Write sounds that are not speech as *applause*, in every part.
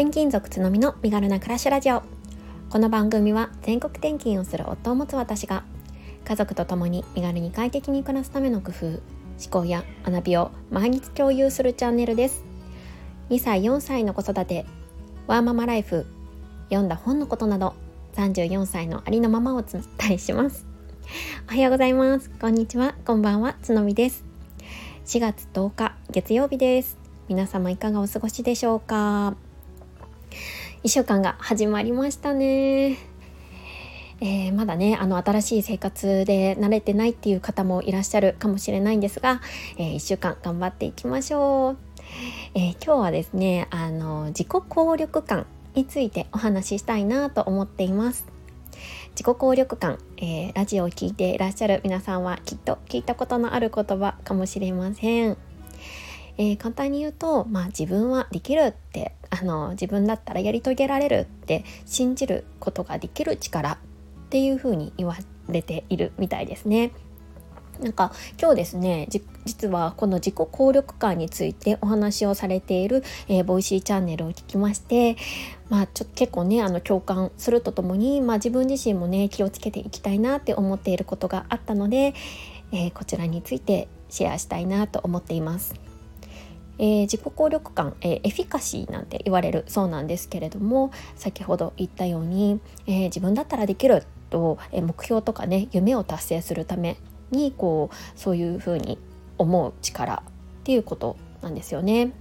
転勤族つのみの身軽な暮らしラジオ。この番組は全国転勤をする夫を持つ私が家族と共に身軽に快適に暮らすための工夫思考や学びを毎日共有するチャンネルです。2歳4歳の子育てワーママライフ読んだ本のことなど34歳のありのままをお伝えします。おはようございます。こんにちは。こんばんは。つのみです。4月10日月曜日です。皆様いかがお過ごしでしょうか？1週間が始まりましたね。えー、まだねあの新しい生活で慣れてないっていう方もいらっしゃるかもしれないんですが、えー、1週間頑張っていきましょう、えー、今日はですねあの自己効力感についてお話ししたいなと思っています。自己効力感、えー、ラジオを聴いていらっしゃる皆さんはきっと聞いたことのある言葉かもしれません、えー、簡単に言うと、まあ、自分はできるってあの自分だったらやり遂げられるって信じることができる力っていうふうに言われているみたいですね。なんか今日ですね実はこの自己効力感についてお話をされている、えー、 Voicy チャンネルを聞きましてまあちょ結構ねあの共感するとともに、まあ、自分自身もね気をつけていきたいなって思っていることがあったので、えー、こちらについてシェアしたいなと思っています。えー、自己効力感、えー、エフィカシーなんて言われるそうなんですけれども先ほど言ったように、えー、自分だったらできると、え目標とかね夢を達成するためにこうそういうふうに思う力っていうことなんですよね。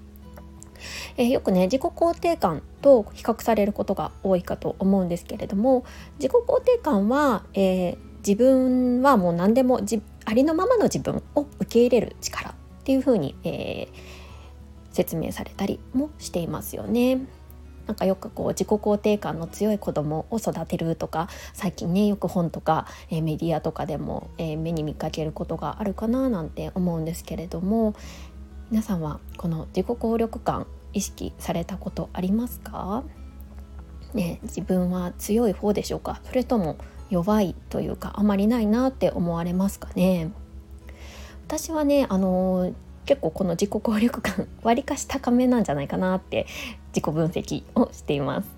えー、よくね自己肯定感と比較されることが多いかと思うんですけれども自己肯定感は、えー、自分はもう何でもありのままの自分を受け入れる力っていうふうに、えー、説明されたりもしていますよね。なんかよくこう自己肯定感の強い子供を育てるとか最近ねよく本とか、えー、メディアとかでも、えー、目に見かけることがあるかななんて思うんですけれども皆さんはこの自己効力感意識されたことありますか？ね、自分は強い方でしょうか？それとも弱いというかあまりないなって思われますかね？私はねあの結構この自己効力感わりかし高めなんじゃないかなって自己分析をしています。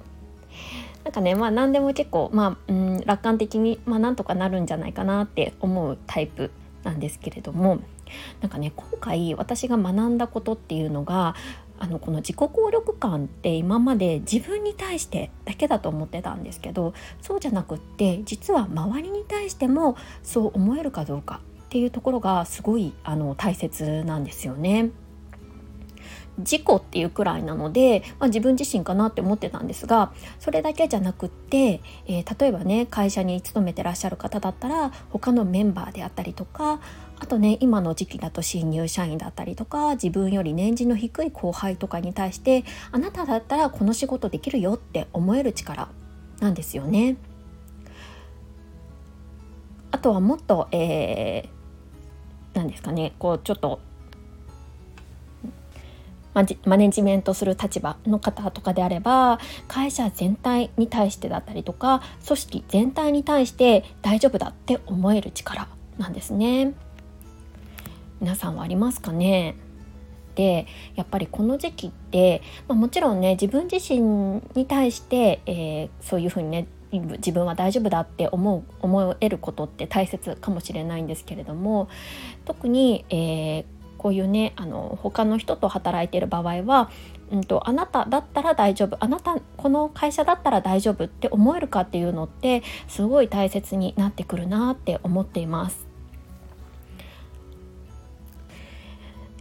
なんかねまあ何でも結構まあ、うん、楽観的にまあなんとかなるんじゃないかなって思うタイプなんですけれどもなんかね今回私が学んだことっていうのがあのこの自己効力感って今まで自分に対してだけだと思ってたんですけどそうじゃなくって実は周りに対してもそう思えるかどうかっていうところがすごいあの大切なんですよね。自己っていうくらいなので、まあ、自分自身かなって思ってたんですがそれだけじゃなくって、えー、例えばね会社に勤めてらっしゃる方だったら他のメンバーであったりとかあとね今の時期だと新入社員だったりとか自分より年次の低い後輩とかに対してあなただったらこの仕事できるよって思える力なんですよね。あとはもっと、えー何ですかねこうちょっとマネジメントする立場の方とかであれば会社全体に対してだったりとか組織全体に対して大丈夫だって思える力なんですね。皆さんはありますかねでやっぱりこの時期って、まあ、もちろんね自分自身に対して、えー、そういうふうにね自分は大丈夫だって思う思えることって大切かもしれないんですけれども特に、えー、こういうねあの他の人と働いてる場合は、うんと、あなただったら大丈夫あなたこの会社だったら大丈夫って思えるかっていうのってすごい大切になってくるなって思っています。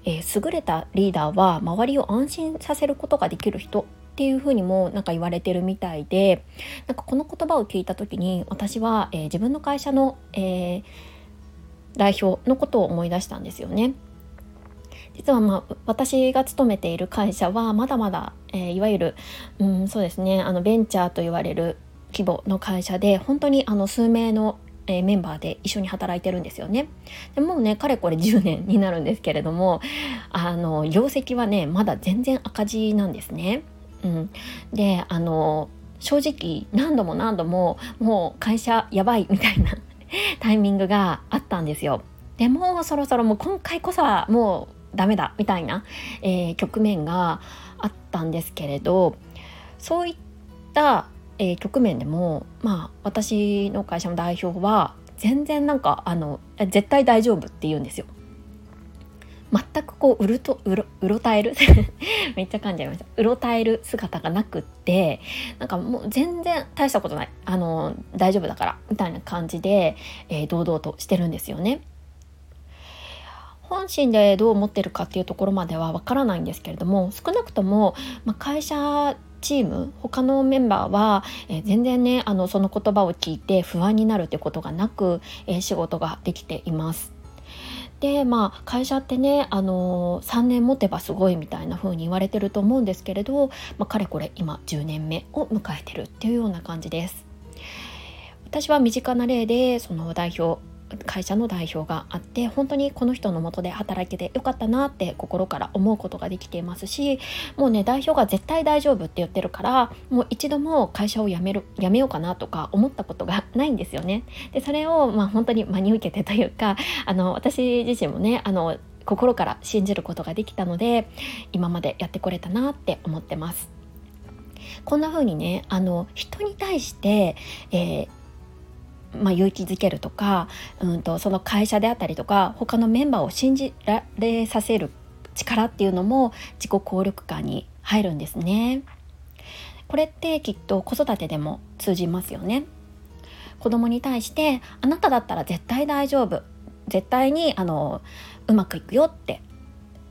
えー、優れたリーダーは周りを安心させることができる人っていうふうにもなんか言われてるみたいでなんかこの言葉を聞いた時に私は、えー、自分の会社の、えー、代表のことを思い出したんですよね。実はまあ私が勤めている会社はまだまだ、えー、いわゆる、うん、そうですねあのベンチャーと言われる規模の会社で本当にあの数名のえメンバーで一緒に働いてるんですよね。でもうねかれこれ10年になるんですけれどもあの業績はねまだ全然赤字なんですね。うん、であの正直何度も何度ももう会社やばいみたいな *laughs* タイミングがあったんですよ。でもそろそろもう今回こそはもうダメだみたいな、えー、局面があったんですけれどそういった、えー、局面でもまあ私の会社の代表は全然なんかあの絶対大丈夫って言うんですよ。全くこううるとうろうろたえる？*laughs* めっちゃ噛んじゃいましたうろたえる姿がなくってなんかもう全然大したことないあの大丈夫だからみたいな感じで、えー、堂々としてるんですよね。本心でどう思ってるかっていうところまではわからないんですけれども少なくとも、まあ、会社チーム他のメンバーは、えー、全然ねあのその言葉を聞いて不安になるってことがなく、えー、仕事ができています。でまあ会社ってね、あのー、3年持てばすごいみたいな風に言われてると思うんですけれど、まあ、かれこれ今10年目を迎えてるっていうような感じです。私は身近な例でその代表会社の代表があって本当にこの人のもとで働けてよかったなって心から思うことができていますしもうね代表が絶対大丈夫って言ってるからもう一度も会社を辞める辞めようかなとか思ったことがないんですよね。でそれをまあ本当に真に受けてというかあの私自身もねあの心から信じることができたので今までやってこれたなって思ってます。こんな風にねあの人に対して、えーまあ、勇気づけるとか、うんと、その会社であったりとか他のメンバーを信じられさせる力っていうのも自己効力感に入るんですね。これってきっと子育てでも通じますよね。子供に対してあなただったら絶対大丈夫絶対にあのうまくいくよって、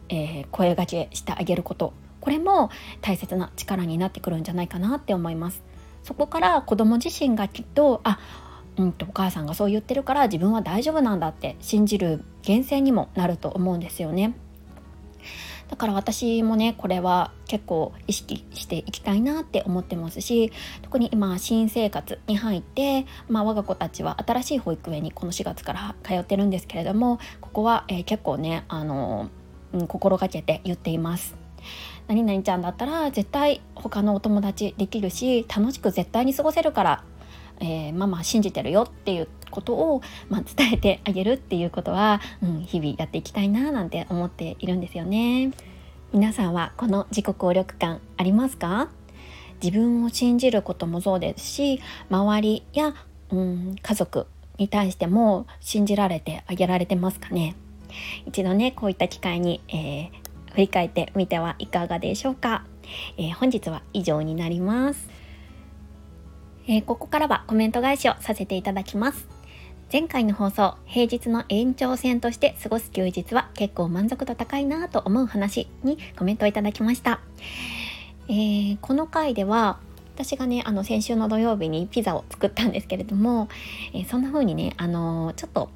えー、声がけしてあげることこれも大切な力になってくるんじゃないかなって思います。そこから子供自身がきっとあうんとお母さんがそう言ってるから自分は大丈夫なんだって信じる源泉にもなると思うんですよね。だから私もねこれは結構意識していきたいなって思ってますし特に今新生活に入って、まあ、我が子たちは新しい保育園にこの4月から通ってるんですけれどもここは、えー、結構ねあの、うん、心がけて言っています。何々ちゃんだったら絶対他のお友達できるし楽しく絶対に過ごせるからえー、ママ信じてるよっていうことを、まあ、伝えてあげるっていうことは、うん、日々やっていきたいななんて思っているんですよね。皆さんはこの自己効力感ありますか？自分を信じることもそうですし周りや、うん、家族に対しても信じられてあげられてますかね？一度ねこういった機会に、えー、振り返ってみてはいかがでしょうか、えー、本日は以上になります。えー、ここからはコメント返しをさせていただきます。前回の放送、平日の延長線として過ごす休日は結構満足度高いなと思う話にコメントをいただきました。えー、この回では私がねあの先週の土曜日にピザを作ったんですけれども、えー、そんな風にねあのちょっと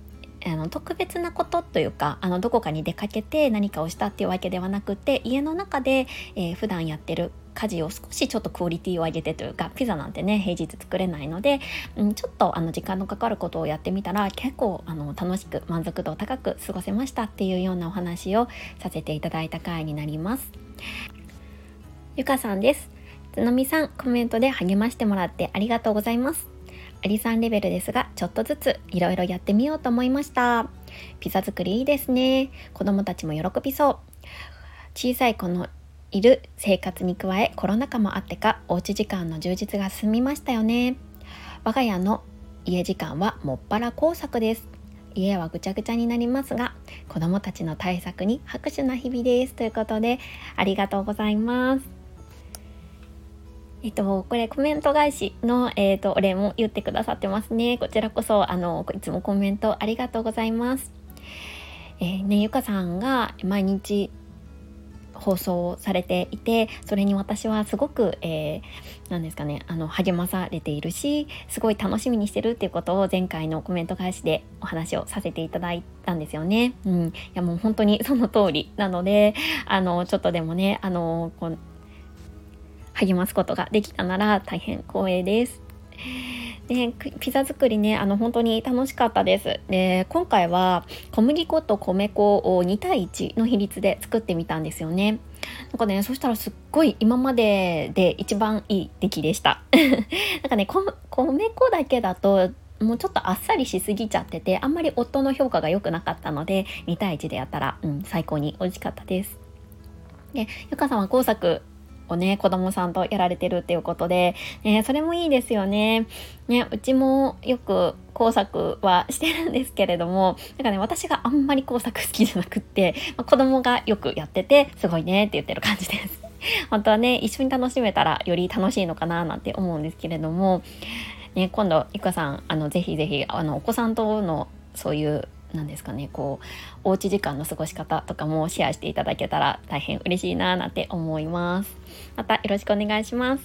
あの特別なことというかあのどこかに出かけて何かをしたっていうわけではなくて家の中で、えー、普段やってる家事を少しちょっとクオリティを上げてというかピザなんてね平日作れないので、うん、ちょっとあの時間のかかることをやってみたら結構あの楽しく満足度高く過ごせましたっていうようなお話をさせていただいた回になります。ゆかさんです。つのみさんコメントで励ましてもらってありがとうございます。アリさんレベルですがちょっとずついろいろやってみようと思いましたピザ作りいいですね子供たちも喜びそう小さい子のいる生活に加えコロナ禍もあってかおうち時間の充実が進みましたよね我が家の家時間はもっぱら工作です家はぐちゃぐちゃになりますが子供たちの対策に拍手な日々ですということでありがとうございますえっと、これコメント返しの、えっと、お礼も言ってくださってますね。こちらこそ、あの、いつもコメントありがとうございます。えー、ね、ゆかさんが毎日放送されていてそれに私はすごく、えー、何ですかねあの励まされているしすごい楽しみにしてるっていうことを前回のコメント返しでお話をさせていただいたんですよね。うん、いやもう本当にその通りなのであのちょっとでもねあのこ励ますことができたなら大変光栄です。でピザ作りねあの本当に楽しかったです。で今回は小麦粉と米粉を2対1の比率で作ってみたんですよね。なんかねそしたらすっごい今までで一番いい出来でした。*laughs* なんかね米粉だけだともうちょっとあっさりしすぎちゃっててあんまり夫の評価が良くなかったので2対1でやったら、うん、最高に美味しかったです。でゆかさんは工作をね子供さんとやられてるっていうことで、ね、それもいいですよね。ねうちもよく工作はしてるんですけれどもなんかね私があんまり工作好きじゃなくって、まあ、子供がよくやっててすごいねって言ってる感じです。*laughs* 本当はね一緒に楽しめたらより楽しいのかななんて思うんですけれども、ね、今度いかさんあのぜひぜひあのお子さんとのそういうなんですかねこうおうち時間の過ごし方とかもシェアしていただけたら大変嬉しいななんて思います。またよろしくお願いします。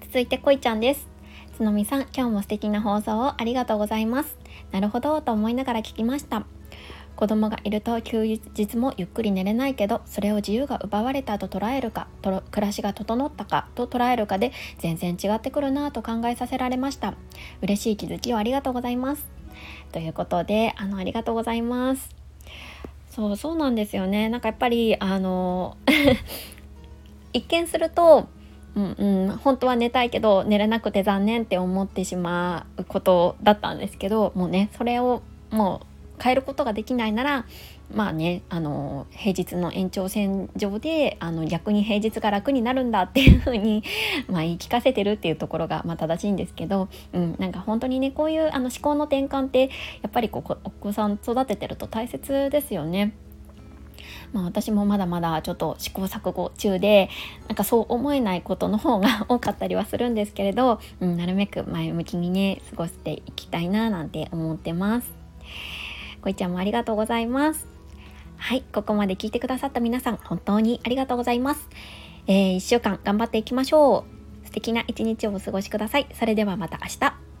続いてこいちゃんです。つのみさん今日も素敵な放送をありがとうございます。なるほどと思いながら聞きました。子供がいると休日もゆっくり寝れないけどそれを自由が奪われたと捉えるかと暮らしが整ったかと捉えるかで全然違ってくるなと考えさせられました。嬉しい気づきをありがとうございます。ということであのありがとうございます。そうそうなんですよね。なんかやっぱりあの *laughs* 一見するとうんうん、本当は寝たいけど寝れなくて残念って思ってしまうことだったんですけどもうねそれをもう変えることができないならまあねあの平日の延長線上であの逆に平日が楽になるんだっていう風に *laughs* まあ言い聞かせてるっていうところがまあ正しいんですけど、うん、なんか本当にねこういうあの思考の転換ってやっぱりこうお子さん育ててると大切ですよね。まあ、私もまだまだちょっと試行錯誤中でなんかそう思えないことの方が *laughs* 多かったりはするんですけれど、うん、なるべく前向きにね過ごしていきたいななんて思ってます。こいちゃんもありがとうございます。はい、ここまで聞いてくださった皆さん、本当にありがとうございます。えー、1週間頑張っていきましょう。素敵な一日をお過ごしください。それではまた明日。